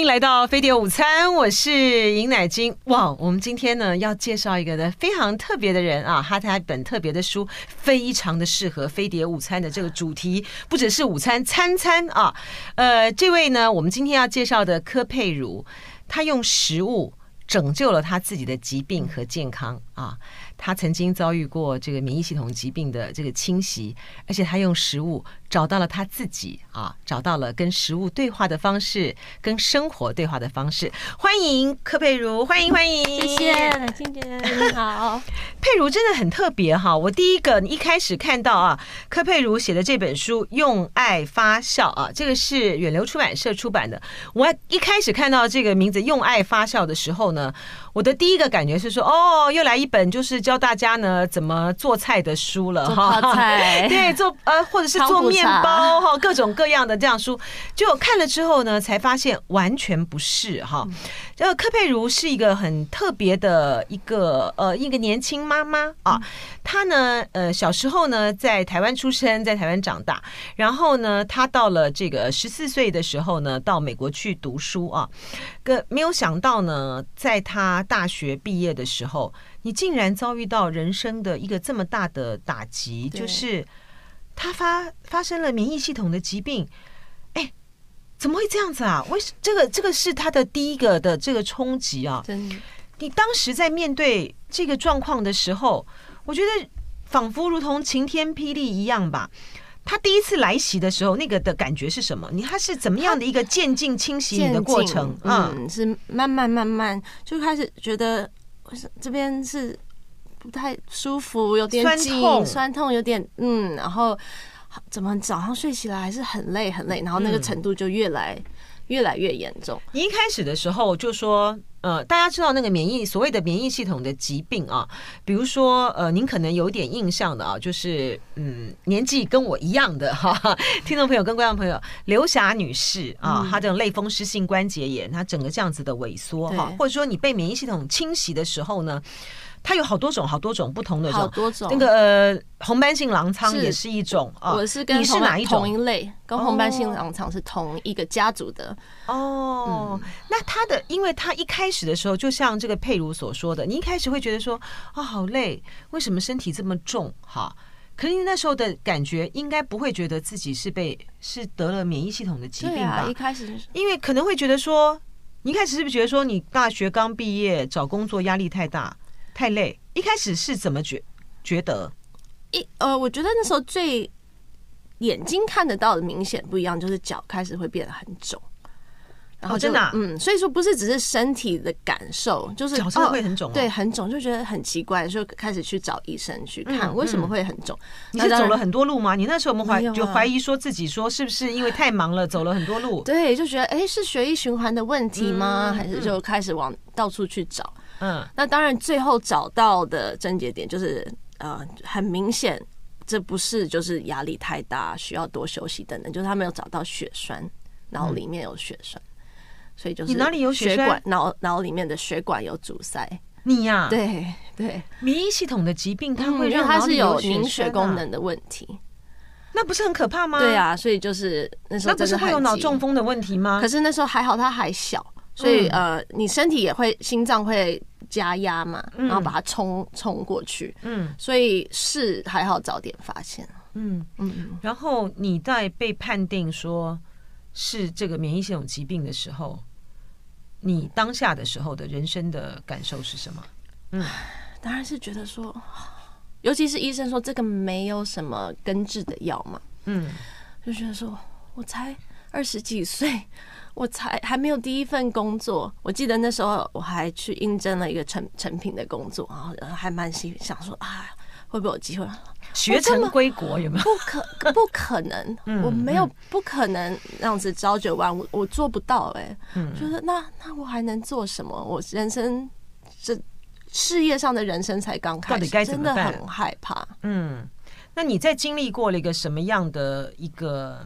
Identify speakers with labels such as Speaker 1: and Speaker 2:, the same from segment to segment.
Speaker 1: 迎来到飞碟午餐，我是尹乃金。哇，我们今天呢要介绍一个的非常特别的人啊，他他本特别的书，非常的适合飞碟午餐的这个主题，不只是午餐，餐餐啊。呃，这位呢，我们今天要介绍的柯佩如，他用食物拯救了他自己的疾病和健康啊。他曾经遭遇过这个免疫系统疾病的这个侵袭，而且他用食物找到了他自己啊，找到了跟食物对话的方式，跟生活对话的方式。欢迎柯佩如，欢迎欢迎，
Speaker 2: 谢谢乃菁姐，你好。
Speaker 1: 佩如真的很特别哈，我第一个一开始看到啊，柯佩如写的这本书《用爱发酵》啊，这个是远流出版社出版的。我一开始看到这个名字《用爱发酵》的时候呢，我的第一个感觉是说，哦，又来一本就是。教大家呢怎么做菜的书了哈，对，做呃或者是做面包哈，各种各样的这样书，就看了之后呢，才发现完全不是哈。这个柯佩如是一个很特别的一个呃一个年轻妈妈啊，她呢呃小时候呢在台湾出生，在台湾长大，然后呢她到了这个十四岁的时候呢到美国去读书啊，个没有想到呢，在她大学毕业的时候。你竟然遭遇到人生的一个这么大的打击，就是他发发生了免疫系统的疾病，哎，怎么会这样子啊？为什这个这个是他的第一个的这个冲击啊？真的，你当时在面对这个状况的时候，我觉得仿佛如同晴天霹雳一样吧。他第一次来袭的时候，那个的感觉是什么？你他是怎么样的一个渐进侵袭你的过程？
Speaker 2: 嗯，是慢慢慢慢就开始觉得。这边是不太舒服，有点紧，酸痛，酸痛有点嗯，然后怎么早上睡起来还是很累很累，然后那个程度就越来、嗯、越来越严重。
Speaker 1: 你一开始的时候就说，呃，大家知道那个免疫所谓的免疫系统的疾病啊，比如说呃，您可能有点印象的啊，就是嗯，年纪跟我一样的哈，听众朋友跟观众朋友，刘霞女士啊，她这种类风湿性关节炎，她整个这样子的萎缩哈，或者说你被免疫系统侵袭的时候呢？它有好多种，好多种不同的种，
Speaker 2: 好多种。
Speaker 1: 那个呃，红斑性狼疮也是一种啊。
Speaker 2: 我是跟你是哪一种？同一类，跟红斑性狼疮是同一个家族的。
Speaker 1: 哦，那他的，因为他一开始的时候，就像这个佩如所说的，你一开始会觉得说啊，好累，为什么身体这么重？哈，可是你那时候的感觉，应该不会觉得自己是被是得了免疫系统的疾病吧？
Speaker 2: 一开始，
Speaker 1: 因为可能会觉得说，你一开始是不是觉得说，你大学刚毕业，找工作压力太大？太累，一开始是怎么觉觉得？
Speaker 2: 一呃，我觉得那时候最眼睛看得到的明显不一样，就是脚开始会变得很肿。然后真的，嗯，所以说不是只是身体的感受，就是
Speaker 1: 脚上会很肿，
Speaker 2: 对，很肿，就觉得很奇怪，就开始去找医生去看为什么会很肿。
Speaker 1: 你是走了很多路吗？你那时候我们怀就怀疑说自己说是不是因为太忙了走了很多路？
Speaker 2: 对，就觉得哎，是血液循环的问题吗？还是就开始往到处去找？嗯，那当然，最后找到的症结点就是，呃，很明显，这不是就是压力太大，需要多休息等等，就是他没有找到血栓，脑里面有血栓，所以就是你哪里有血管，脑脑里面的血管有阻塞。
Speaker 1: 你呀，
Speaker 2: 对对，
Speaker 1: 免疫系统的疾病，它会让
Speaker 2: 它是有凝血功能的问题，
Speaker 1: 那不是很可怕吗？
Speaker 2: 对啊，所以就是那时候
Speaker 1: 那不是会有脑中风的问题吗？
Speaker 2: 可是那时候还好，他还小，所以呃，你身体也会心脏会。加压嘛，然后把它冲冲过去，嗯，所以是还好早点发现，
Speaker 1: 嗯。嗯。然后你在被判定说是这个免疫系统疾病的时候，你当下的时候的人生的感受是什么？
Speaker 2: 嗯，当然是觉得说，尤其是医生说这个没有什么根治的药嘛，嗯，就觉得说我才二十几岁。我才还没有第一份工作，我记得那时候我还去应征了一个成成品的工作，然后还蛮心想说啊，会不会有机会？
Speaker 1: 学成归国有没有？
Speaker 2: 不可不可能，我没有不可能那样子朝九晚五，我做不到哎、欸。就是那那我还能做什么？我人生这事业上的人生才刚开始，真的很害怕。
Speaker 1: 嗯，那你在经历过了一个什么样的一个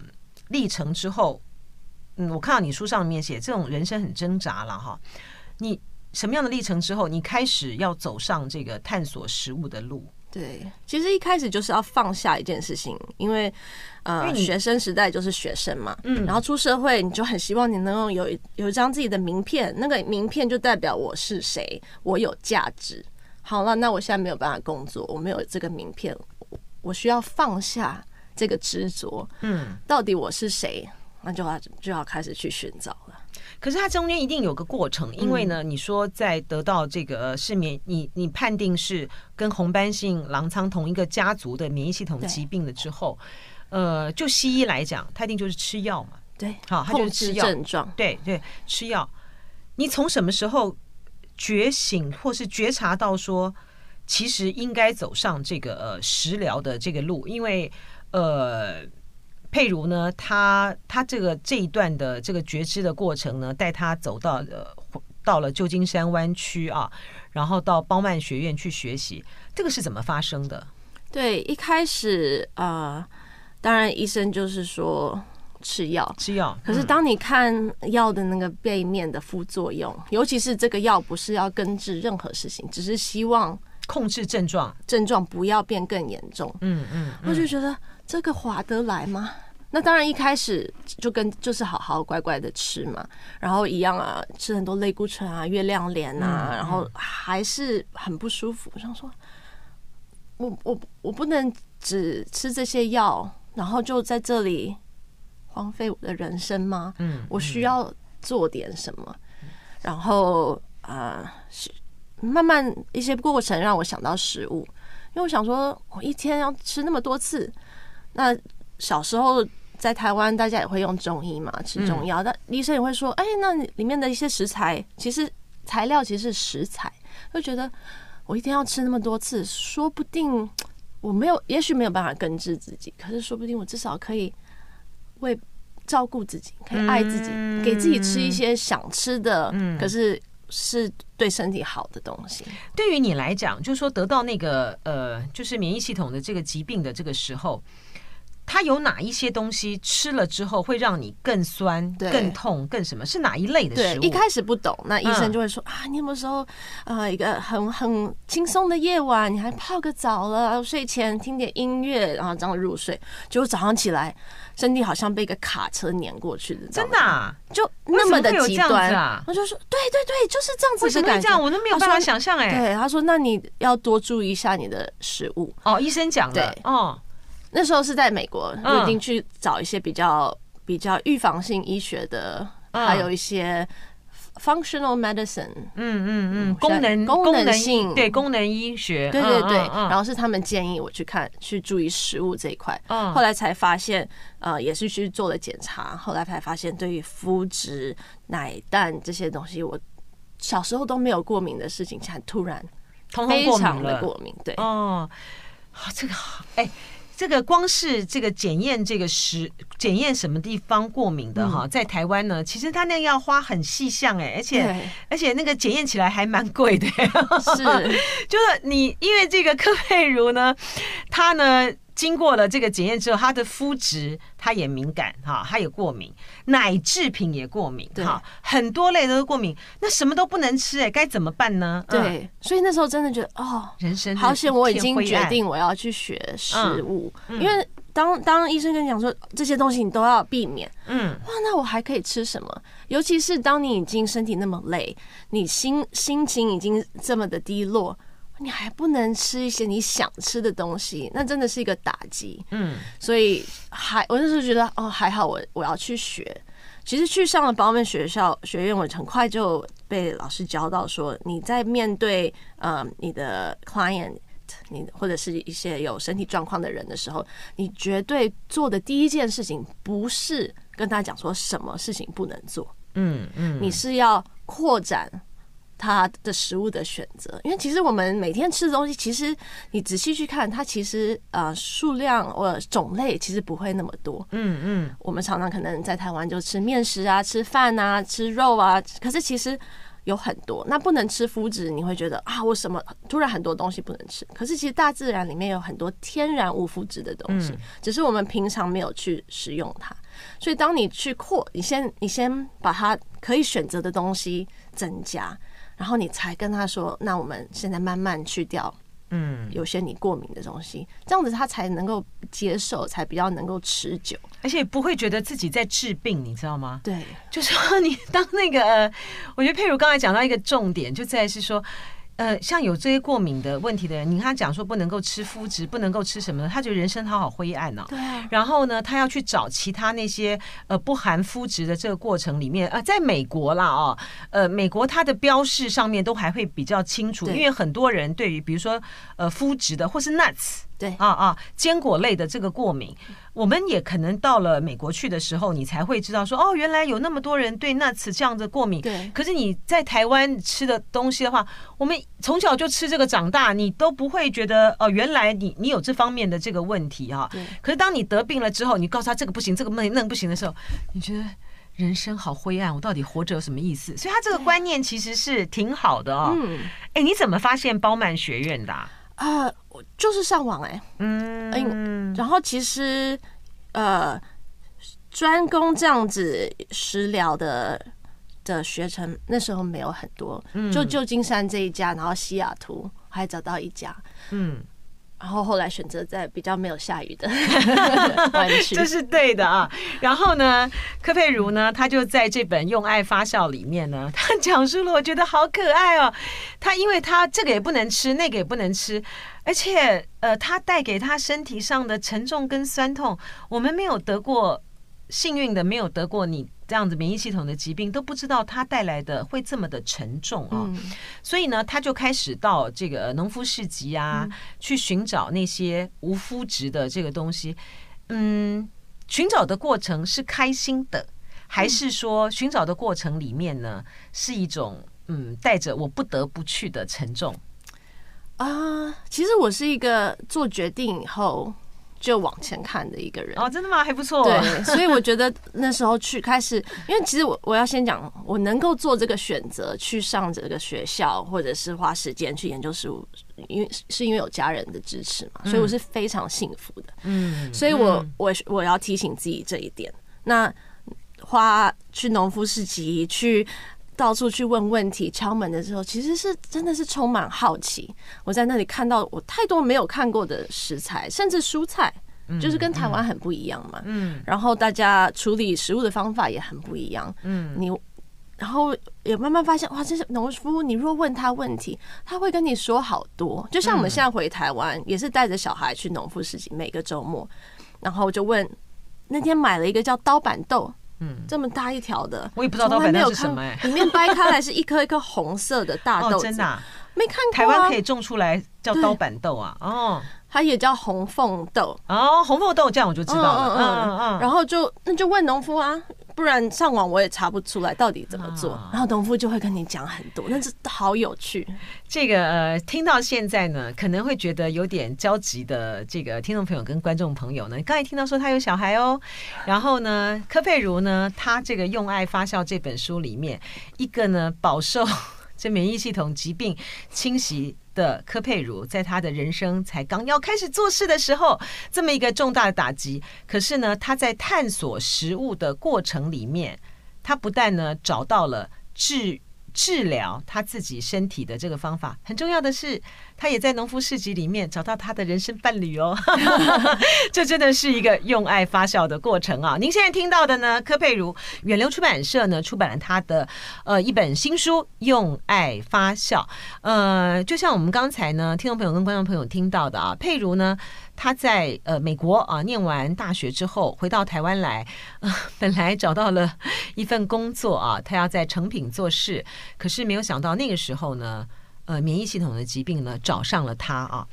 Speaker 1: 历程之后？嗯，我看到你书上面写这种人生很挣扎了哈。你什么样的历程之后，你开始要走上这个探索食物的路？
Speaker 2: 对，其实一开始就是要放下一件事情，因为呃，学生时代就是学生嘛，嗯，然后出社会你就很希望你能够有一有一张自己的名片，那个名片就代表我是谁，我有价值。好了，那我现在没有办法工作，我没有这个名片，我需要放下这个执着，嗯，到底我是谁？那就要就要开始去寻找了。
Speaker 1: 可是它中间一定有个过程，因为呢，你说在得到这个是免你你判定是跟红斑性狼疮同一个家族的免疫系统疾病了之后，呃，就西医来讲，它一定就是吃药嘛，
Speaker 2: 对，
Speaker 1: 好，它就是吃药
Speaker 2: 症状，
Speaker 1: 对对，吃药。你从什么时候觉醒或是觉察到说，其实应该走上这个呃食疗的这个路？因为呃。佩如呢，他他这个这一段的这个觉知的过程呢，带他走到呃到了旧金山湾区啊，然后到包曼学院去学习，这个是怎么发生的？
Speaker 2: 对，一开始啊、呃，当然医生就是说吃药
Speaker 1: 吃药，
Speaker 2: 可是当你看药的那个背面的副作用，嗯、尤其是这个药不是要根治任何事情，只是希望
Speaker 1: 控制症状，
Speaker 2: 症状不要变更严重。嗯嗯，我就觉得这个划得来吗？那当然，一开始就跟就是好好乖乖的吃嘛，然后一样啊，吃很多类固醇啊、月亮莲啊，然后还是很不舒服。我想说，我我我不能只吃这些药，然后就在这里荒废我的人生吗？嗯，我需要做点什么。然后啊，慢慢一些过程让我想到食物，因为我想说，我一天要吃那么多次，那小时候。在台湾，大家也会用中医嘛，吃中药。但医生也会说：“哎，那里面的一些食材，其实材料其实是食材。”会觉得我一天要吃那么多次，说不定我没有，也许没有办法根治自己，可是说不定我至少可以为照顾自己，可以爱自己，给自己吃一些想吃的，可是是对身体好的东西。
Speaker 1: 对于你来讲，就是说得到那个呃，就是免疫系统的这个疾病的这个时候。它有哪一些东西吃了之后会让你更酸、更痛、更什么？是哪一类的食物？
Speaker 2: 对，一开始不懂，那医生就会说、嗯、啊，你有没有时候呃一个很很轻松的夜晚，你还泡个澡了，睡前听点音乐，然后这样入睡，结果早上起来身体好像被一个卡车碾过去的，
Speaker 1: 真的、啊、
Speaker 2: 就那么的极端
Speaker 1: 啊！
Speaker 2: 我就说，对对对，就是这样子。
Speaker 1: 为什么会这样？我都没有办法想象哎。
Speaker 2: 对，他说，那你要多注意一下你的食物
Speaker 1: 哦。医生讲的哦。
Speaker 2: 那时候是在美国，我已经去找一些比较比较预防性医学的，还有一些 functional medicine，嗯嗯嗯，
Speaker 1: 功能
Speaker 2: 功能性。
Speaker 1: 对功能医学，
Speaker 2: 对对对，然后是他们建议我去看去注意食物这一块，后来才发现，呃，也是去做了检查，后来才发现，对于麸质、奶蛋这些东西，我小时候都没有过敏的事情，才突然非常的过敏，对，
Speaker 1: 哦，好，这个好，哎。这个光是这个检验这个食检验什么地方过敏的哈，在台湾呢，其实他那个要花很细项哎，而且而且那个检验起来还蛮贵的，
Speaker 2: 是，
Speaker 1: 就是你因为这个柯佩如呢，他呢。经过了这个检验之后，他的肤质他也敏感哈，他也过敏，奶制品也过敏哈，很多类都是过敏，那什么都不能吃哎，该怎么办呢？
Speaker 2: 对，所以那时候真的觉得哦，人生好险，我已经决定我要去学食物，因为当当医生跟你讲说这些东西你都要避免，嗯，哇，那我还可以吃什么？尤其是当你已经身体那么累，你心心情已经这么的低落。你还不能吃一些你想吃的东西，那真的是一个打击。嗯，所以还我那时候觉得哦，还好我我要去学。其实去上了褒曼学校学院，我很快就被老师教到说，你在面对呃你的 client，你或者是一些有身体状况的人的时候，你绝对做的第一件事情不是跟他讲说什么事情不能做。嗯嗯，你是要扩展。它的食物的选择，因为其实我们每天吃的东西，其实你仔细去看，它其实呃数量或种类其实不会那么多。嗯嗯，我们常常可能在台湾就吃面食啊，吃饭啊，吃肉啊，可是其实有很多。那不能吃麸质，你会觉得啊，我什么突然很多东西不能吃？可是其实大自然里面有很多天然无麸质的东西，只是我们平常没有去食用它。所以当你去扩，你先你先把它可以选择的东西增加。然后你才跟他说，那我们现在慢慢去掉嗯，有些你过敏的东西，这样子他才能够接受，才比较能够持久，
Speaker 1: 而且不会觉得自己在治病，你知道吗？
Speaker 2: 对，
Speaker 1: 就是说你当那个，我觉得佩如刚才讲到一个重点，就在是说。呃，像有这些过敏的问题的人，你跟他讲说不能够吃麸质，不能够吃什么的，他觉得人生好好灰暗哦。
Speaker 2: 对。
Speaker 1: 然后呢，他要去找其他那些呃不含麸质的这个过程里面啊、呃，在美国啦哦，呃，美国它的标示上面都还会比较清楚，因为很多人对于比如说呃麸质的或是 nuts。
Speaker 2: 对
Speaker 1: 啊啊，坚果类的这个过敏，我们也可能到了美国去的时候，你才会知道说，哦，原来有那么多人对 nuts 这样的过敏。
Speaker 2: 对。
Speaker 1: 可是你在台湾吃的东西的话，我们从小就吃这个长大，你都不会觉得哦，原来你你有这方面的这个问题啊。
Speaker 2: 对。
Speaker 1: 可是当你得病了之后，你告诉他这个不行，这个那那不行的时候，你觉得人生好灰暗，我到底活着有什么意思？所以他这个观念其实是挺好的哦。嗯。哎，你怎么发现包曼学院的啊？
Speaker 2: 啊，我就是上网哎、欸，嗯，然后其实呃，专攻这样子食疗的的学程那时候没有很多，就旧金山这一家，然后西雅图还找到一家，嗯。然后后来选择在比较没有下雨的 湾区，
Speaker 1: 这是对的啊。然后呢，柯佩如呢，他就在这本《用爱发酵》里面呢，他讲述了，我觉得好可爱哦。他因为他这个也不能吃，那个也不能吃，而且呃，他带给他身体上的沉重跟酸痛，我们没有得过，幸运的没有得过你。这样子免疫系统的疾病都不知道它带来的会这么的沉重啊，所以呢，他就开始到这个农夫市集啊，去寻找那些无麸质的这个东西。嗯，寻找的过程是开心的，还是说寻找的过程里面呢，是一种嗯带着我不得不去的沉重
Speaker 2: 啊？其实我是一个做决定以后。就往前看的一个人
Speaker 1: 哦，真的吗？还不错。
Speaker 2: 对，所以我觉得那时候去开始，因为其实我我要先讲，我能够做这个选择去上这个学校，或者是花时间去研究事物，因为是因为有家人的支持嘛，所以我是非常幸福的。嗯，所以我我我要提醒自己这一点。那花去农夫市集去。到处去问问题、敲门的时候，其实是真的是充满好奇。我在那里看到我太多没有看过的食材，甚至蔬菜，就是跟台湾很不一样嘛。嗯，然后大家处理食物的方法也很不一样。嗯，你然后也慢慢发现，哇，这些农夫，你若问他问题，他会跟你说好多。就像我们现在回台湾，也是带着小孩去农夫市集，每个周末，然后就问，那天买了一个叫刀板豆。嗯，这么大一条的，
Speaker 1: 我也不知道刀板豆是什么哎，
Speaker 2: 里面掰开来是一颗一颗红色的大豆，
Speaker 1: 真的
Speaker 2: 没看过。
Speaker 1: 台湾可以种出来叫刀板豆啊，哦，
Speaker 2: 它也叫红凤豆。
Speaker 1: 哦，红凤豆这样我就知道了，
Speaker 2: 嗯嗯嗯，然后就那就问农夫啊。不然上网我也查不出来到底怎么做，然后农夫就会跟你讲很多，那是好有趣。
Speaker 1: 这个呃，听到现在呢，可能会觉得有点焦急的这个听众朋友跟观众朋友呢，刚才听到说他有小孩哦，然后呢，柯佩如呢，他这个《用爱发酵》这本书里面，一个呢饱受这免疫系统疾病侵袭。的科佩如，在他的人生才刚要开始做事的时候，这么一个重大的打击。可是呢，他在探索食物的过程里面，他不但呢找到了治。治疗他自己身体的这个方法，很重要的是，他也在农夫市集里面找到他的人生伴侣哦。这真的是一个用爱发酵的过程啊！您现在听到的呢，柯佩如远流出版社呢出版了他的呃一本新书《用爱发酵》。呃，就像我们刚才呢，听众朋友跟观众朋友听到的啊，佩如呢。他在呃美国啊念完大学之后回到台湾来，呃，本来找到了一份工作啊，他要在成品做事，可是没有想到那个时候呢，呃，免疫系统的疾病呢找上了他啊，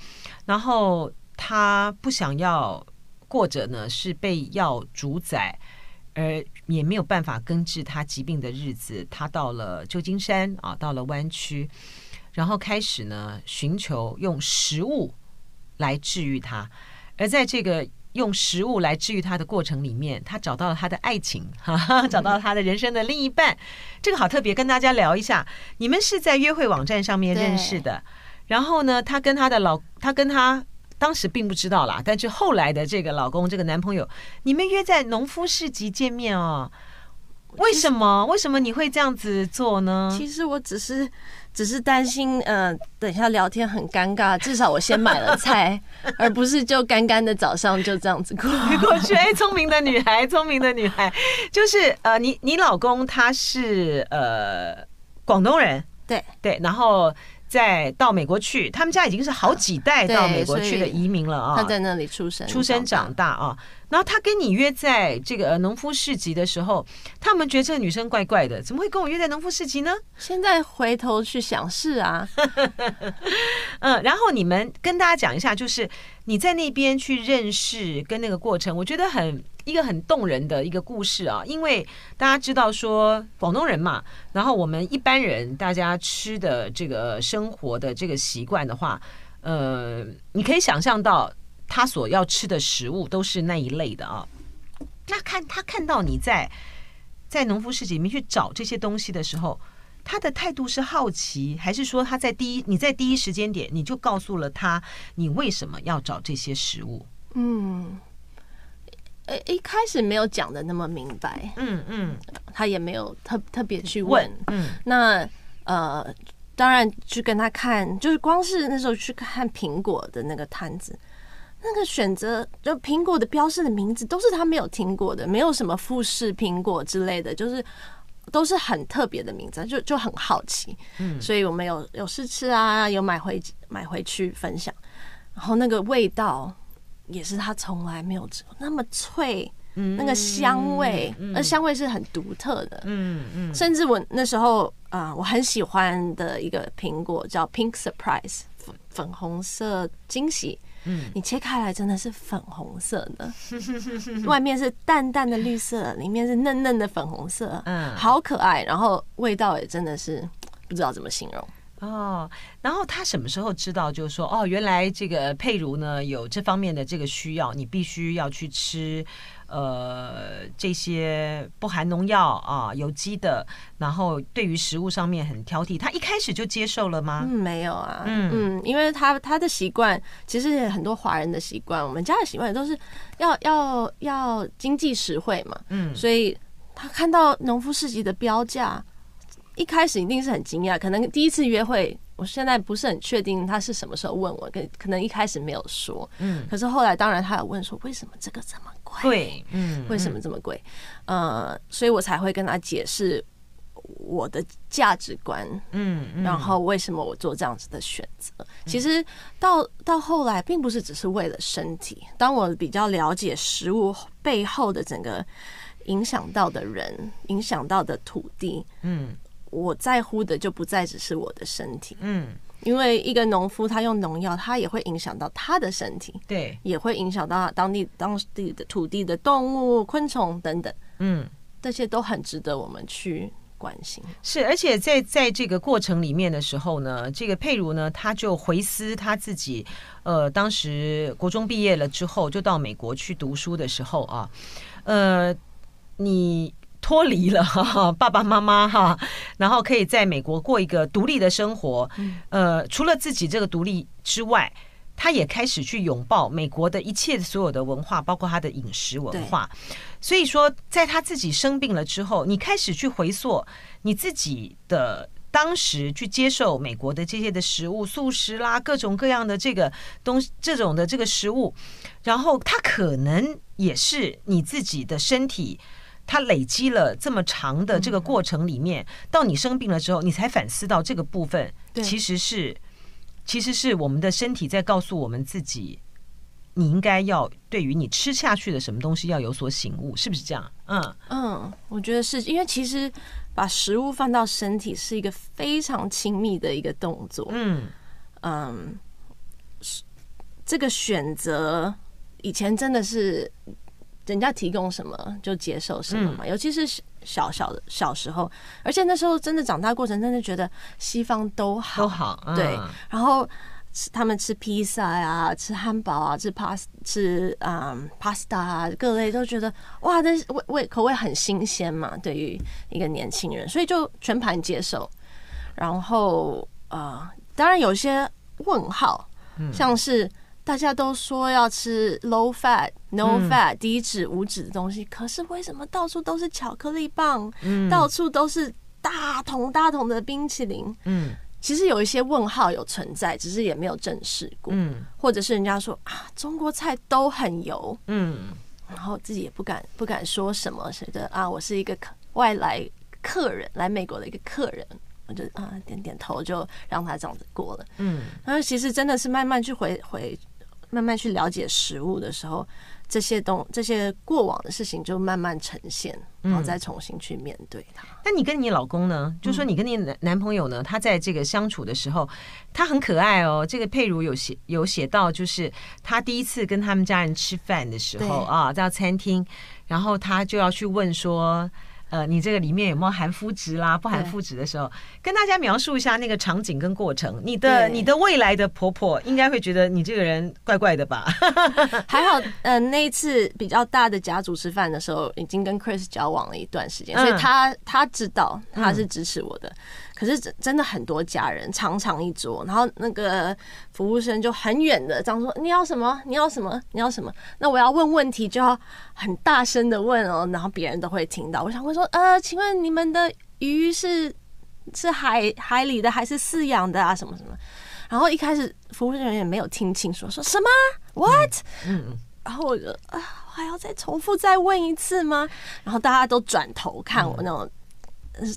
Speaker 1: 然后他不想要过着呢是被药主宰，而也没有办法根治他疾病的日子，他到了旧金山啊，到了湾区，然后开始呢寻求用食物。来治愈他，而在这个用食物来治愈他的过程里面，他找到了他的爱情，哈哈，找到了他的人生的另一半。这个好特别，跟大家聊一下。你们是在约会网站上面认识的，然后呢，他跟他的老，他跟他当时并不知道啦，但是后来的这个老公，这个男朋友，你们约在农夫市集见面哦。为什么？为什么你会这样子做呢？
Speaker 2: 其实我只是只是担心，呃，等一下聊天很尴尬，至少我先买了菜，而不是就干干的早上就这样子过
Speaker 1: 过去。哎，聪明的女孩，聪明的女孩，就是呃，你你老公他是呃广东人，
Speaker 2: 对
Speaker 1: 对，然后。再到美国去，他们家已经是好几代到美国去的移民了啊。
Speaker 2: 他在那里出生、
Speaker 1: 出生长大啊。然后他跟你约在这个农夫市集的时候，他们觉得这个女生怪怪的，怎么会跟我约在农夫市集呢？
Speaker 2: 现在回头去想，是啊。
Speaker 1: 嗯，然后你们跟大家讲一下，就是你在那边去认识跟那个过程，我觉得很。一个很动人的一个故事啊，因为大家知道说广东人嘛，然后我们一般人大家吃的这个生活的这个习惯的话，呃，你可以想象到他所要吃的食物都是那一类的啊。那看他看到你在在农夫市集里面去找这些东西的时候，他的态度是好奇，还是说他在第一你在第一时间点你就告诉了他你为什么要找这些食物？
Speaker 2: 嗯。一开始没有讲的那么明白，嗯嗯，他也没有特特别去问，嗯，那呃，当然去跟他看，就是光是那时候去看苹果的那个摊子，那个选择就苹果的标示的名字都是他没有听过的，没有什么富士苹果之类的，就是都是很特别的名字，就就很好奇，嗯，所以我们有有试吃啊，有买回买回去分享，然后那个味道。也是他从来没有吃过那么脆，那个香味，那香味是很独特的。嗯嗯，甚至我那时候啊，我很喜欢的一个苹果叫 Pink Surprise，粉粉红色惊喜。嗯，你切开来真的是粉红色的，外面是淡淡的绿色，里面是嫩嫩的粉红色，嗯，好可爱。然后味道也真的是不知道怎么形容。
Speaker 1: 哦，然后他什么时候知道？就是说，哦，原来这个佩如呢有这方面的这个需要，你必须要去吃，呃，这些不含农药啊、有机的，然后对于食物上面很挑剔。他一开始就接受了吗？
Speaker 2: 嗯，没有啊，嗯嗯，因为他他的习惯，其实很多华人的习惯，我们家的习惯都是要要要经济实惠嘛，嗯，所以他看到农夫市集的标价。一开始一定是很惊讶，可能第一次约会，我现在不是很确定他是什么时候问我，可可能一开始没有说，嗯，可是后来当然他有问说为什么这个这么贵？
Speaker 1: 对，嗯，
Speaker 2: 为什么这么贵？呃，所以我才会跟他解释我的价值观，嗯，然后为什么我做这样子的选择。其实到到后来，并不是只是为了身体，当我比较了解食物背后的整个影响到的人，影响到的土地，嗯。我在乎的就不再只是我的身体，嗯，因为一个农夫他用农药，他也会影响到他的身体，
Speaker 1: 对，
Speaker 2: 也会影响到当地当地的土地的动物、昆虫等等，嗯，这些都很值得我们去关心。
Speaker 1: 是，而且在在这个过程里面的时候呢，这个佩如呢，他就回思他自己，呃，当时国中毕业了之后，就到美国去读书的时候啊，呃，你。脱离了哈爸爸妈妈哈，然后可以在美国过一个独立的生活。呃，除了自己这个独立之外，他也开始去拥抱美国的一切所有的文化，包括他的饮食文化。所以说，在他自己生病了之后，你开始去回溯你自己的当时去接受美国的这些的食物，素食啦，各种各样的这个东西，这种的这个食物，然后他可能也是你自己的身体。他累积了这么长的这个过程里面，到你生病了之后，你才反思到这个部分，其实是，其实是我们的身体在告诉我们自己，你应该要对于你吃下去的什么东西要有所醒悟，是不是这样？嗯
Speaker 2: 嗯，我觉得是因为其实把食物放到身体是一个非常亲密的一个动作。嗯嗯，这个选择以前真的是。人家提供什么就接受什么嘛，尤其是小小的小时候，而且那时候真的长大过程，真的觉得西方都好，
Speaker 1: 都好，
Speaker 2: 对。然后吃他们吃披萨呀，吃汉堡啊，吃 pas 吃嗯 pasta 啊，各类都觉得哇，这味味口味很新鲜嘛，对于一个年轻人，所以就全盘接受。然后呃，当然有些问号，像是大家都说要吃 low fat。No fat、低脂、无脂的东西。可是为什么到处都是巧克力棒？到处都是大桶大桶的冰淇淋？嗯，其实有一些问号有存在，只是也没有证实过。嗯，或者是人家说啊，中国菜都很油。嗯，然后自己也不敢不敢说什么，觉得啊，我是一个外来客人，来美国的一个客人。我就啊，点点头，就让他这样子过了。嗯，然后其实真的是慢慢去回回，慢慢去了解食物的时候，这些东这些过往的事情就慢慢呈现，然后再重新去面对它。
Speaker 1: 那你跟你老公呢？就说你跟你男男朋友呢，他在这个相处的时候，他很可爱哦。这个佩如有写有写到，就是他第一次跟他们家人吃饭的时候啊，到餐厅，然后他就要去问说。呃，你这个里面有没有含肤质啦？不含肤质的时候，跟大家描述一下那个场景跟过程。你的你的未来的婆婆应该会觉得你这个人怪怪的吧？
Speaker 2: 还好，呃，那一次比较大的家族吃饭的时候，已经跟 Chris 交往了一段时间，所以他他知道他是支持我的。可是真真的很多家人，长长一桌，然后那个服务生就很远的这样说：“你要什么？你要什么？你要什么？”那我要问问题就要很大声的问哦，然后别人都会听到。我想问说：“呃，请问你们的鱼是是海海里的还是饲养的啊？什么什么？”然后一开始服务人员也没有听清楚，说什么？What？嗯，然后我就啊，还要再重复再问一次吗？然后大家都转头看我那种。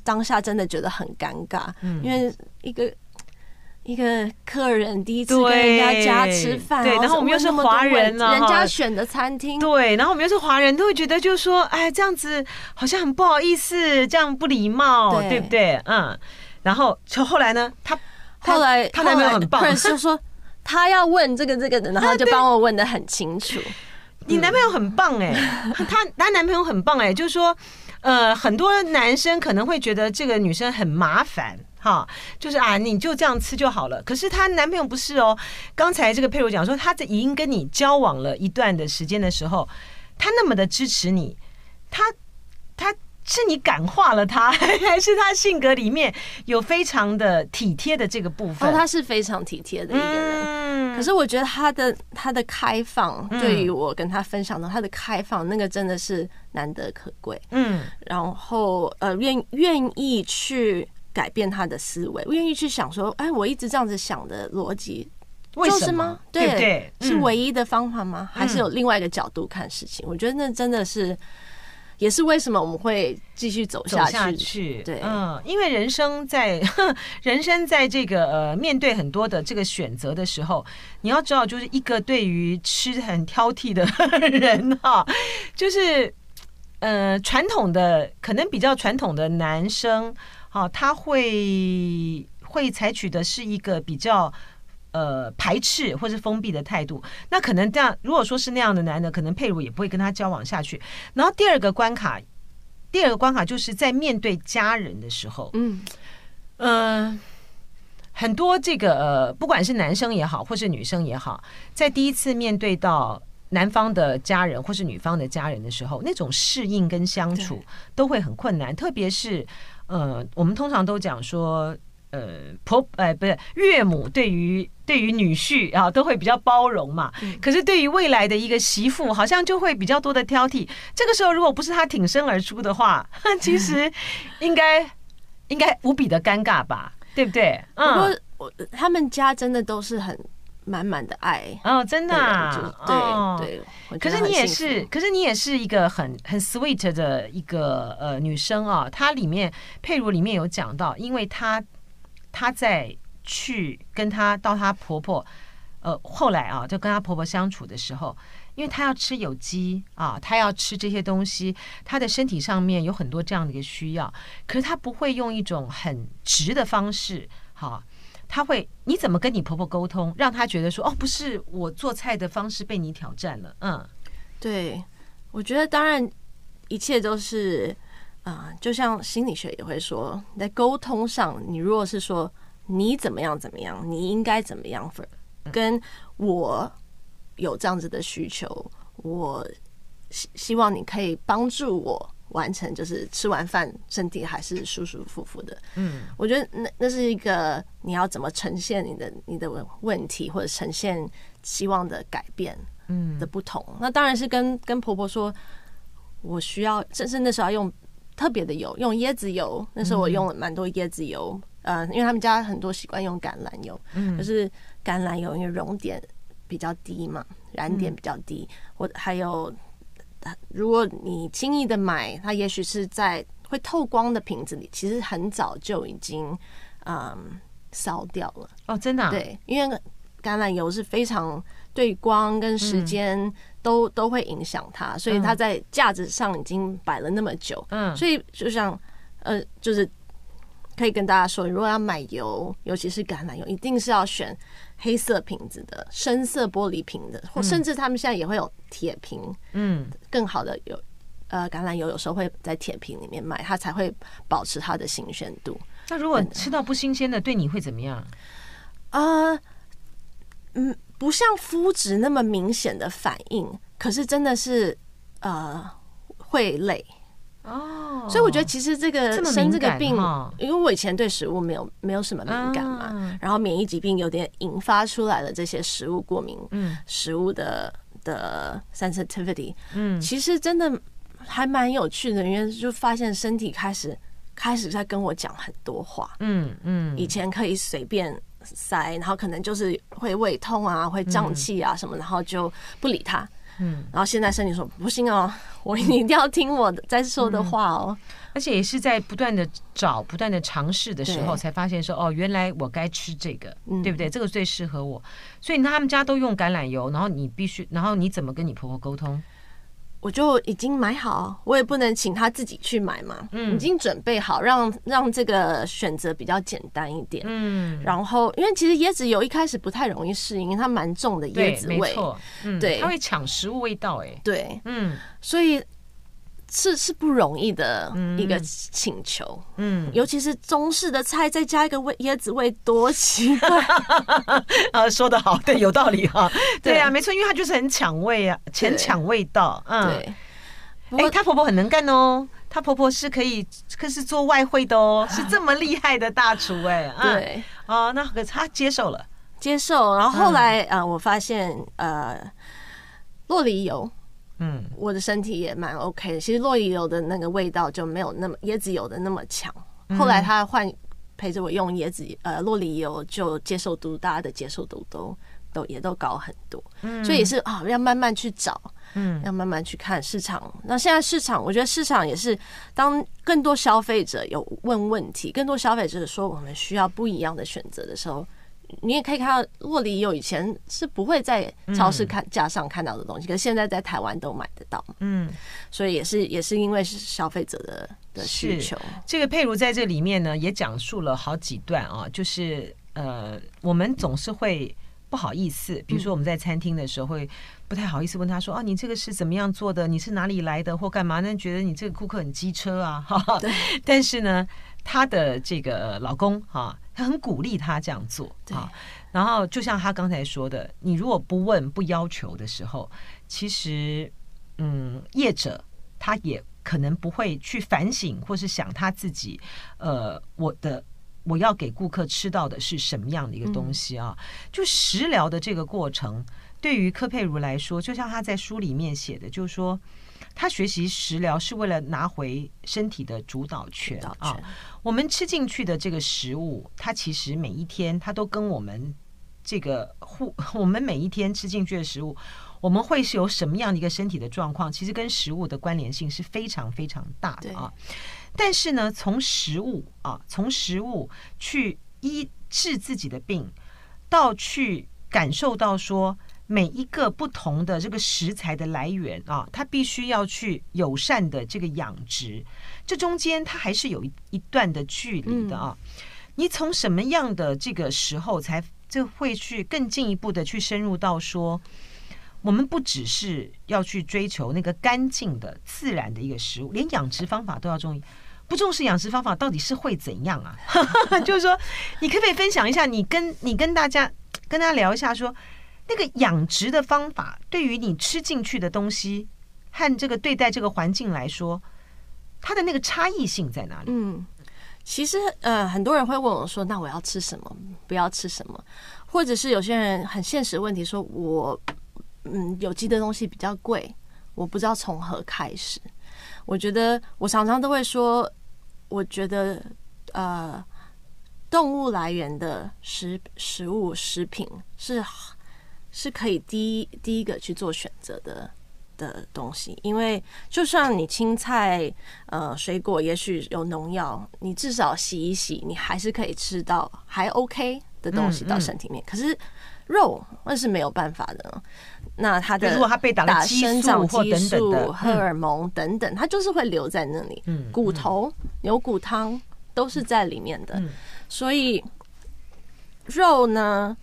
Speaker 2: 当下真的觉得很尴尬，因为一个一个客人第一次跟人家家吃饭，
Speaker 1: 对，然后我们又是华人啊，
Speaker 2: 人家选的餐厅，
Speaker 1: 对，然后我们又是华人，都会觉得就是说，哎，这样子好像很不好意思，这样不礼貌，对。不对？嗯，然后就后来呢，他
Speaker 2: 后来
Speaker 1: 他男朋友很棒，
Speaker 2: 就说他要问这个这个的，然后就帮我问的很清楚。
Speaker 1: 你男朋友很棒哎，他他男朋友很棒哎，就是说。呃，很多男生可能会觉得这个女生很麻烦，哈，就是啊，你就这样吃就好了。可是她男朋友不是哦。刚才这个佩如讲说，他在已经跟你交往了一段的时间的时候，他那么的支持你，他他是你感化了他，还是他性格里面有非常的体贴的这个部分？
Speaker 2: 哦，他是非常体贴的一个人。嗯，可是我觉得他的他的开放，对于我跟他分享的他的开放，那个真的是。难得可贵，嗯，然后呃，愿愿意去改变他的思维，愿意去想说，哎，我一直这样子想的逻辑，就是吗？对？是唯一的方法吗？还是有另外一个角度看事情？我觉得那真的是，也是为什么我们会继续走下去。对，
Speaker 1: 嗯，因为人生在 人生在这个呃面对很多的这个选择的时候，你要知道，就是一个对于吃很挑剔的人 哈，就是。呃，传统的可能比较传统的男生，好，他会会采取的是一个比较呃排斥或是封闭的态度。那可能这样，如果说是那样的男的，可能佩如也不会跟他交往下去。然后第二个关卡，第二个关卡就是在面对家人的时候，嗯嗯、呃，很多这个呃，不管是男生也好，或是女生也好，在第一次面对到。男方的家人或是女方的家人的时候，那种适应跟相处都会很困难。特别是，呃，我们通常都讲说，呃，婆，呃，不是岳母对于对于女婿啊，都会比较包容嘛。可是对于未来的一个媳妇，好像就会比较多的挑剔。这个时候，如果不是他挺身而出的话，其实应该应该无比的尴尬吧，对不对？
Speaker 2: 嗯，不过我他们家真的都是很。满满的爱
Speaker 1: 哦，真的，对对，对。可是你也是，可是你也是一个很很 sweet 的一个呃女生啊。她里面佩如里面有讲到，因为她她在去跟她到她婆婆呃后来啊，就跟她婆婆相处的时候，因为她要吃有机啊，她要吃这些东西，她的身体上面有很多这样的一个需要，可是她不会用一种很直的方式，哈。他会，你怎么跟你婆婆沟通，让她觉得说，哦，不是我做菜的方式被你挑战了？嗯，
Speaker 2: 对，我觉得当然一切都是，啊、呃，就像心理学也会说，在沟通上，你如果是说你怎么样怎么样，你应该怎么样，跟我有这样子的需求，我希希望你可以帮助我。完成就是吃完饭身体还是舒舒服服的，嗯，我觉得那那是一个你要怎么呈现你的你的问题或者呈现希望的改变，嗯的不同。那当然是跟跟婆婆说，我需要，甚至那时候要用特别的油，用椰子油。那时候我用了蛮多椰子油，呃，因为他们家很多习惯用橄榄油，嗯，就是橄榄油因为熔点比较低嘛，燃点比较低。我还有，如果你轻易的买，它也许是在会透光的瓶子里，其实很早就已经嗯烧掉了。
Speaker 1: 哦，真的啊？
Speaker 2: 对，因为橄榄油是非常对光跟时间都都会影响它，所以它在架子上已经摆了那么久。嗯，所以就像呃，就是可以跟大家说，如果要买油，尤其是橄榄油，一定是要选黑色瓶子的、深色玻璃瓶的，或甚至他们现在也会有铁瓶。嗯，更好的油，呃，橄榄油有时候会在铁瓶里面卖，它才会保持它的新鲜度。
Speaker 1: 那如果吃到不新鲜的，对你会怎么样？
Speaker 2: 啊？嗯，不像肤质那么明显的反应，可是真的是呃会累哦。所以我觉得其实这个生这个病，因为我以前对食物没有没有什么敏感嘛，然后免疫疾病有点引发出来的这些食物过敏，嗯，食物的的 sensitivity，嗯，其实真的还蛮有趣的，因为就发现身体开始开始在跟我讲很多话，嗯嗯，以前可以随便。塞，然后可能就是会胃痛啊，会胀气啊什么，然后就不理他。嗯，然后现在身体说不行哦，我你一定要听我的在说的话哦。
Speaker 1: 而且也是在不断的找、不断的尝试的时候，才发现说哦，原来我该吃这个，对不对？这个最适合我。所以他们家都用橄榄油，然后你必须，然后你怎么跟你婆婆沟通？
Speaker 2: 我就已经买好，我也不能请他自己去买嘛。嗯，已经准备好，让让这个选择比较简单一点。嗯，然后因为其实椰子油一开始不太容易适应，因为它蛮重的椰子味，没错，
Speaker 1: 嗯，对，它会抢食物味道，哎，
Speaker 2: 对，嗯，所以。是是不容易的一个请求，嗯，尤其是中式的菜，再加一个味椰子味，多奇怪
Speaker 1: 啊！说的好，对，有道理哈，对啊，没错，因为它就是很抢味啊，很抢味道，嗯，对。哎，她婆婆很能干哦，她婆婆是可以，可是做外汇的哦，是这么厉害的大厨哎，对，哦，那可她接受了，
Speaker 2: 接受，然后后来啊，我发现呃，洛梨油。嗯，我的身体也蛮 OK 的。其实洛梨油的那个味道就没有那么椰子油的那么强。后来他换陪着我用椰子呃洛梨油，就接受度大家的接受度都都也都高很多。嗯，所以也是啊，要慢慢去找，嗯，要慢慢去看市场。那现在市场，我觉得市场也是当更多消费者有问问题，更多消费者说我们需要不一样的选择的时候。你也可以看到洛梨有以前是不会在超市看架上看到的东西，可是现在在台湾都买得到。嗯，所以也是也是因为是消费者的的需求。
Speaker 1: 这个佩如在这里面呢也讲述了好几段啊，就是呃，我们总是会不好意思，比如说我们在餐厅的时候会不太好意思问他说啊，你这个是怎么样做的？你是哪里来的或干嘛呢？觉得你这个顾客很机车啊，哈。对。但是呢，她的这个老公哈。他很鼓励她这样做啊，然后就像他刚才说的，你如果不问不要求的时候，其实嗯，业者他也可能不会去反省或是想他自己，呃，我的我要给顾客吃到的是什么样的一个东西啊？就食疗的这个过程，对于柯佩如来说，就像他在书里面写的，就是说。他学习食疗是为了拿回身体的主导权啊！我们吃进去的这个食物，它其实每一天它都跟我们这个互，我们每一天吃进去的食物，我们会是有什么样的一个身体的状况？其实跟食物的关联性是非常非常大的啊！但是呢，从食物啊，从食物去医治自己的病，到去感受到说。每一个不同的这个食材的来源啊，它必须要去友善的这个养殖，这中间它还是有一一段的距离的啊。你从什么样的这个时候才就会去更进一步的去深入到说，我们不只是要去追求那个干净的自然的一个食物，连养殖方法都要重，不重视养殖方法到底是会怎样啊？就是说，你可不可以分享一下，你跟你跟大家跟大家聊一下说。那个养殖的方法，对于你吃进去的东西和这个对待这个环境来说，它的那个差异性在哪里？
Speaker 2: 嗯，其实呃，很多人会问我说：“那我要吃什么？不要吃什么？”或者是有些人很现实问题说：“我嗯，有机的东西比较贵，我不知道从何开始。我觉得我常常都会说，我觉得呃，动物来源的食食物食品是是可以第一第一个去做选择的的东西，因为就算你青菜呃水果也许有农药，你至少洗一洗，你还是可以吃到还 OK 的东西到身体里面。可是肉那是没有办法的。那它的打生长激素、荷尔蒙等等，它就是会留在那里。骨头、牛骨汤都是在里面的，所以肉呢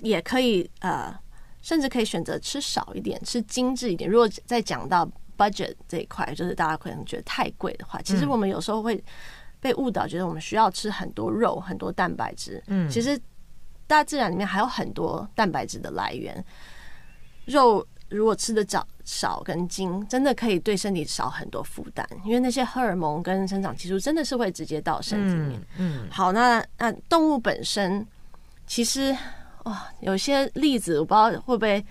Speaker 2: 也可以呃，甚至可以选择吃少一点，吃精致一点。如果再讲到 budget 这一块，就是大家可能觉得太贵的话，其实我们有时候会被误导，觉得我们需要吃很多肉、很多蛋白质。嗯，其实。大自然里面还有很多蛋白质的来源，肉如果吃的少少跟精，真的可以对身体少很多负担，因为那些荷尔蒙跟生长激素真的是会直接到身体里面。嗯，好，那那动物本身其实哇，有些例子我不知道会不会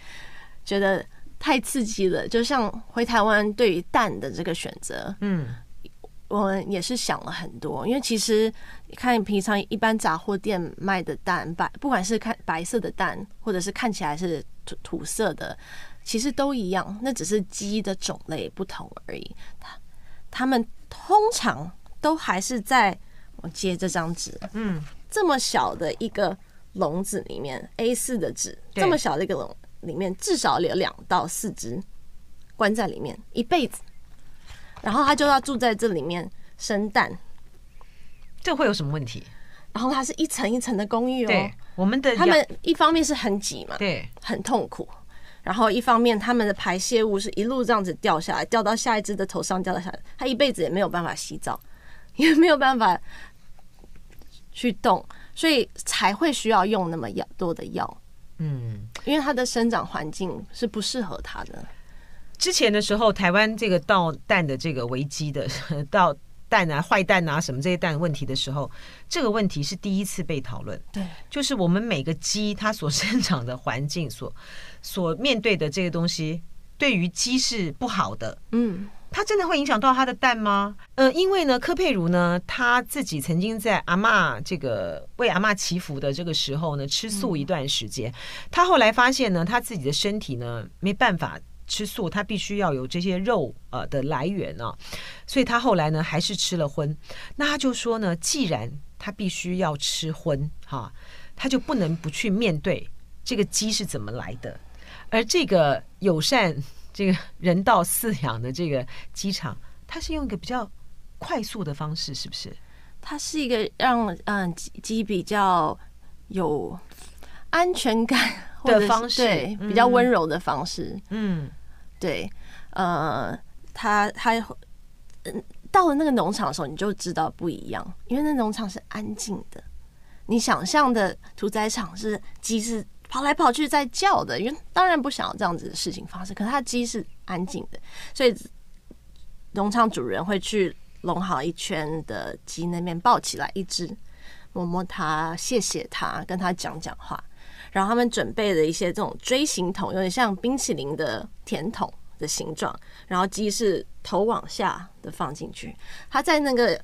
Speaker 2: 觉得太刺激了，就像回台湾对于蛋的这个选择，嗯。我们也是想了很多，因为其实看平常一般杂货店卖的蛋白，不管是看白色的蛋，或者是看起来是土土色的，其实都一样，那只是鸡的种类不同而已。它它们通常都还是在我接这张纸，嗯，这么小的一个笼子里面 A 四的纸，这么小的一个笼里面，至少有两到四只关在里面一辈子。然后它就要住在这里面生蛋，
Speaker 1: 这会有什么问题？
Speaker 2: 然后它是一层一层的公寓哦。
Speaker 1: 对，我们的
Speaker 2: 他们一方面是很挤嘛，
Speaker 1: 对，
Speaker 2: 很痛苦。然后一方面他们的排泄物是一路这样子掉下来，掉到下一只的头上，掉到下来，他一辈子也没有办法洗澡，也没有办法去动，所以才会需要用那么药多的药。嗯，因为它的生长环境是不适合它的。
Speaker 1: 之前的时候，台湾这个到蛋的这个危机的 到蛋啊坏蛋啊什么这些蛋问题的时候，这个问题是第一次被讨论。
Speaker 2: 对，
Speaker 1: 就是我们每个鸡它所生长的环境所所面对的这个东西，对于鸡是不好的。嗯，它真的会影响到它的蛋吗？呃，因为呢，柯佩如呢，他自己曾经在阿嬷这个为阿嬷祈福的这个时候呢，吃素一段时间。他后来发现呢，他自己的身体呢没办法。吃素，他必须要有这些肉呃的来源啊，所以他后来呢还是吃了荤。那他就说呢，既然他必须要吃荤哈，他就不能不去面对这个鸡是怎么来的。而这个友善、这个人道饲养的这个机场，它是用一个比较快速的方式，是不是？
Speaker 2: 它是一个让嗯鸡比较有安全感
Speaker 1: 的方式，
Speaker 2: 对，比较温柔的方式，嗯。对，呃，它它嗯，到了那个农场的时候，你就知道不一样，因为那农场是安静的。你想象的屠宰场是鸡是跑来跑去在叫的，因为当然不想要这样子的事情发生。可是他鸡是安静的，所以农场主人会去笼好一圈的鸡那边抱起来一只，摸摸它，谢谢它，跟它讲讲话。然后他们准备了一些这种锥形桶，有点像冰淇淋的甜筒的形状。然后鸡是头往下的放进去，它在那个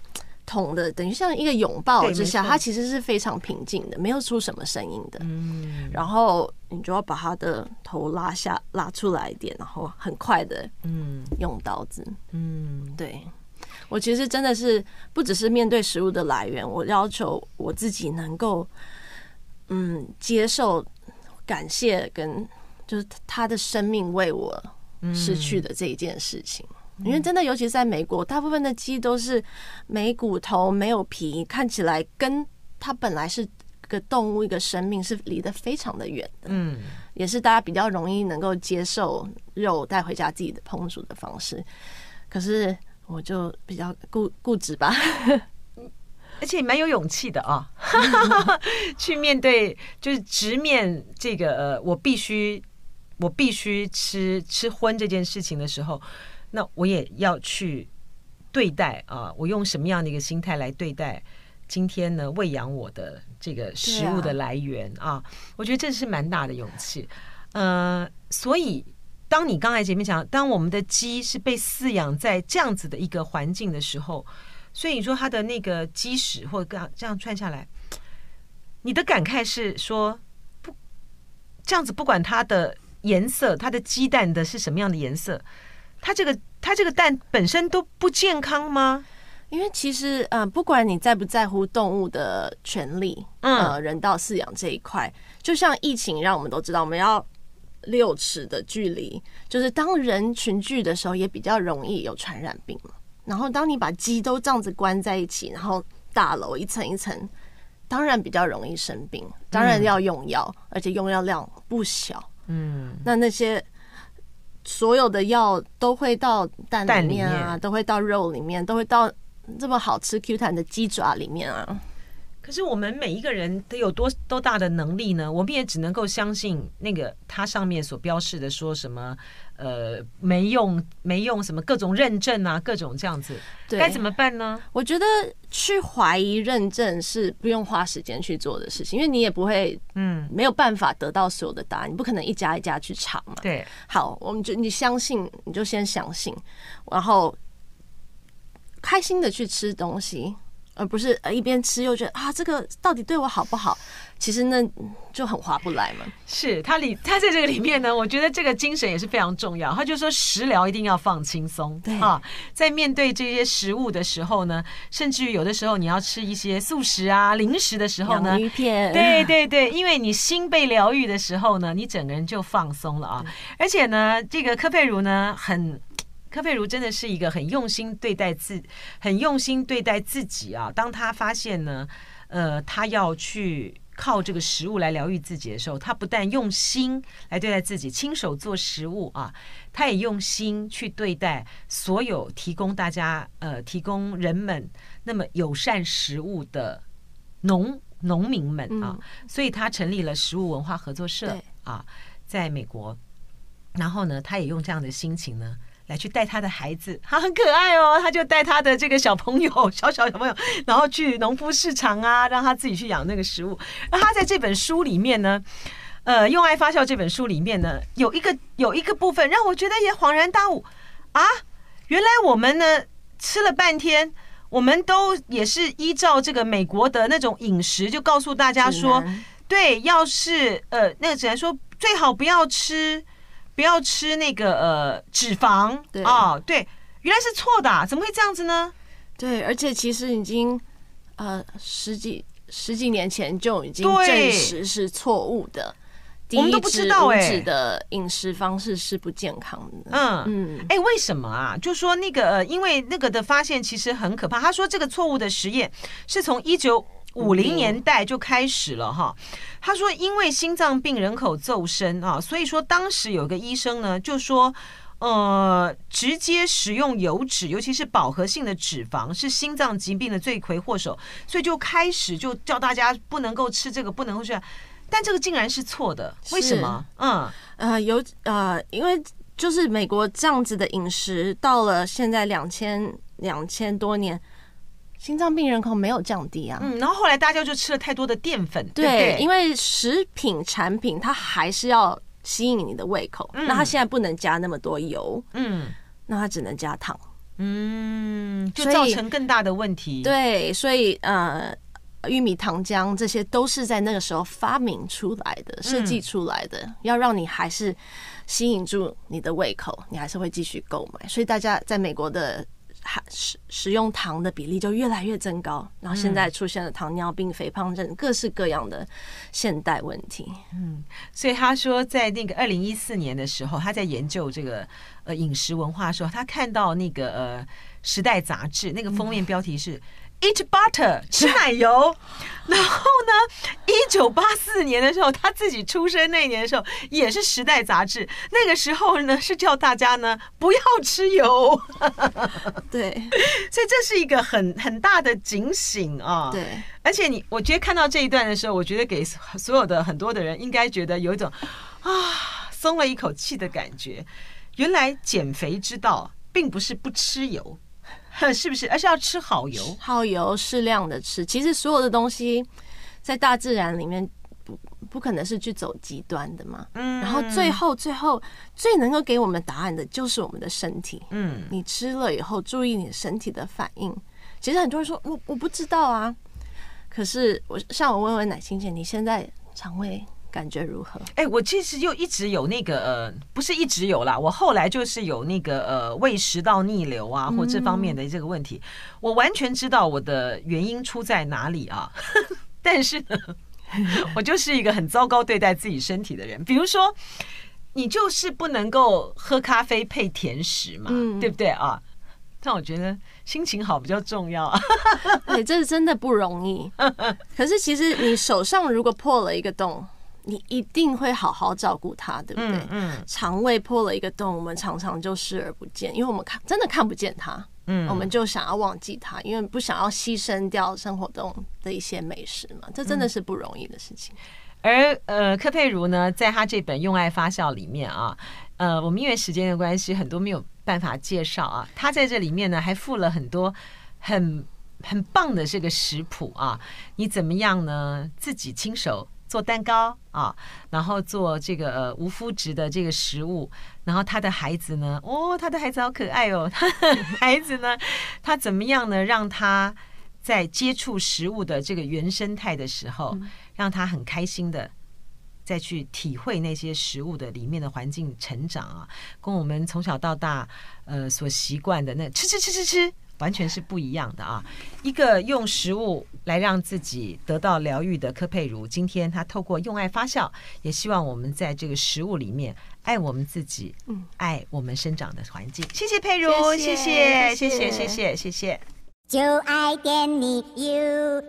Speaker 2: 桶的等于像一个拥抱之下，它其实是非常平静的，没有出什么声音的。嗯。然后你就要把他的头拉下拉出来一点，然后很快的嗯用刀子嗯对，我其实真的是不只是面对食物的来源，我要求我自己能够。嗯，接受、感谢跟就是他的生命为我失去的这一件事情，因为真的，尤其是在美国，大部分的鸡都是没骨头、没有皮，看起来跟它本来是个动物、一个生命是离得非常的远的。嗯，也是大家比较容易能够接受肉带回家自己的烹煮的方式。可是我就比较固固执吧。
Speaker 1: 而且蛮有勇气的啊，去面对就是直面这个呃，我必须我必须吃吃荤这件事情的时候，那我也要去对待啊，我用什么样的一个心态来对待今天呢喂养我的这个食物的来源啊？我觉得这是蛮大的勇气。呃，所以当你刚才前面讲，当我们的鸡是被饲养在这样子的一个环境的时候，所以你说它的那个鸡屎或者这样这样串下来，你的感慨是说不这样子，不管它的颜色，它的鸡蛋的是什么样的颜色，它这个它这个蛋本身都不健康吗？
Speaker 2: 因为其实，呃，不管你在不在乎动物的权利，呃，人道饲养这一块，就像疫情让我们都知道，我们要六尺的距离，就是当人群聚的时候，也比较容易有传染病嘛。然后，当你把鸡都这样子关在一起，然后大楼一层一层，当然比较容易生病，当然要用药，而且用药量不小。嗯，那那些。所有的药都会到蛋里面啊，面都会到肉里面，都会到这么好吃 Q 弹的鸡爪里面啊。
Speaker 1: 可是我们每一个人都有多多大的能力呢？我们也只能够相信那个它上面所标示的，说什么呃没用没用什么各种认证啊，各种这样子，对，该怎么办呢？
Speaker 2: 我觉得去怀疑认证是不用花时间去做的事情，因为你也不会嗯没有办法得到所有的答案，你不可能一家一家去查嘛。
Speaker 1: 对，
Speaker 2: 好，我们就你相信你就先相信，然后开心的去吃东西。而不是呃一边吃又觉得啊这个到底对我好不好？其实那就很划不来嘛。
Speaker 1: 是他里他在这个里面呢，我觉得这个精神也是非常重要。他就说食疗一定要放轻松，对啊，在面对这些食物的时候呢，甚至于有的时候你要吃一些素食啊零食的时候呢，
Speaker 2: 鱼片，
Speaker 1: 对对对，因为你心被疗愈的时候呢，你整个人就放松了啊。而且呢，这个柯佩如呢很。柯佩如真的是一个很用心对待自，很用心对待自己啊。当他发现呢，呃，他要去靠这个食物来疗愈自己的时候，他不但用心来对待自己，亲手做食物啊，他也用心去对待所有提供大家呃提供人们那么友善食物的农农民们啊。所以他成立了食物文化合作社啊，在美国。然后呢，他也用这样的心情呢。来去带他的孩子，他很可爱哦，他就带他的这个小朋友，小小小朋友，然后去农夫市场啊，让他自己去养那个食物。那他在这本书里面呢，呃，用爱发酵这本书里面呢，有一个有一个部分让我觉得也恍然大悟啊，原来我们呢吃了半天，我们都也是依照这个美国的那种饮食，就告诉大家说，对，要是呃那个只能说最好不要吃。不要吃那个呃脂肪，对哦，对，原来是错的，啊，怎么会这样子呢？
Speaker 2: 对，而且其实已经呃十几十几年前就已经证实是错误的，
Speaker 1: 我们都不知道哎，
Speaker 2: 的饮食方式是不健康的。
Speaker 1: 嗯嗯，哎，为什么啊？就说那个呃，因为那个的发现其实很可怕。他说这个错误的实验是从一九五零年代就开始了哈。他说，因为心脏病人口骤升啊，所以说当时有个医生呢，就说，呃，直接食用油脂，尤其是饱和性的脂肪，是心脏疾病的罪魁祸首，所以就开始就叫大家不能够吃这个，不能够吃，但这个竟然是错的，为什么？嗯，
Speaker 2: 呃，有呃，因为就是美国这样子的饮食，到了现在两千两千多年。心脏病人口没有降低啊，
Speaker 1: 嗯，然后后来大家就吃了太多的淀粉，
Speaker 2: 对，对，因为食品产品它还是要吸引你的胃口，嗯、那它现在不能加那么多油，嗯，那它只能加糖，
Speaker 1: 嗯，就造成更大的问题，
Speaker 2: 对，所以呃，玉米糖浆这些都是在那个时候发明出来的，设计出来的，嗯、要让你还是吸引住你的胃口，你还是会继续购买，所以大家在美国的。使使用糖的比例就越来越增高，然后现在出现了糖尿病、肥胖症，各式各样的现代问题。
Speaker 1: 嗯，所以他说，在那个二零一四年的时候，他在研究这个呃饮食文化的时候，他看到那个呃《时代》杂志那个封面标题是。Eat butter，吃奶油。然后呢，一九八四年的时候，他自己出生那年的时候，也是《时代》杂志。那个时候呢，是叫大家呢不要吃油。
Speaker 2: 对，
Speaker 1: 所以这是一个很很大的警醒啊。
Speaker 2: 对，
Speaker 1: 而且你，我觉得看到这一段的时候，我觉得给所有的很多的人应该觉得有一种啊松了一口气的感觉。原来减肥之道并不是不吃油。是不是？而是要吃好油，
Speaker 2: 好油适量的吃。其实所有的东西在大自然里面不不可能是去走极端的嘛。嗯，然后最后最后最能够给我们答案的就是我们的身体。嗯，你吃了以后，注意你身体的反应。其实很多人说我我不知道啊，可是我像我问问乃歆姐，你现在肠胃感觉如何？
Speaker 1: 哎、欸，我其实就一直有那个呃，不是一直有啦，我后来就是有那个呃胃食道逆流啊，或这方面的这个问题，我完全知道我的原因出在哪里啊。但是呢，我就是一个很糟糕对待自己身体的人。比如说，你就是不能够喝咖啡配甜食嘛，对不对啊？但我觉得心情好比较重要啊。
Speaker 2: 对，这是真的不容易。可是其实你手上如果破了一个洞。你一定会好好照顾它，对不对？嗯，肠胃破了一个洞，我们常常就视而不见，因为我们看真的看不见它，嗯，我们就想要忘记它，因为不想要牺牲掉生活中的一些美食嘛，这真的是不容易的事情。
Speaker 1: 而呃，柯佩如呢，在他这本《用爱发酵》里面啊，呃，我们因为时间的关系，很多没有办法介绍啊，他在这里面呢，还附了很多很很棒的这个食谱啊，你怎么样呢？自己亲手。做蛋糕啊，然后做这个呃无麸质的这个食物，然后他的孩子呢，哦，他的孩子好可爱哦，他 的孩子呢，他怎么样呢？让他在接触食物的这个原生态的时候，让他很开心的再去体会那些食物的里面的环境成长啊，跟我们从小到大呃所习惯的那吃吃吃吃吃。完全是不一样的啊！一个用食物来让自己得到疗愈的柯佩如，今天他透过用爱发酵，也希望我们在这个食物里面爱我们自己，嗯，爱我们生长的环境。谢谢佩如，谢谢，谢谢，谢谢，谢谢。就爱点你 UFO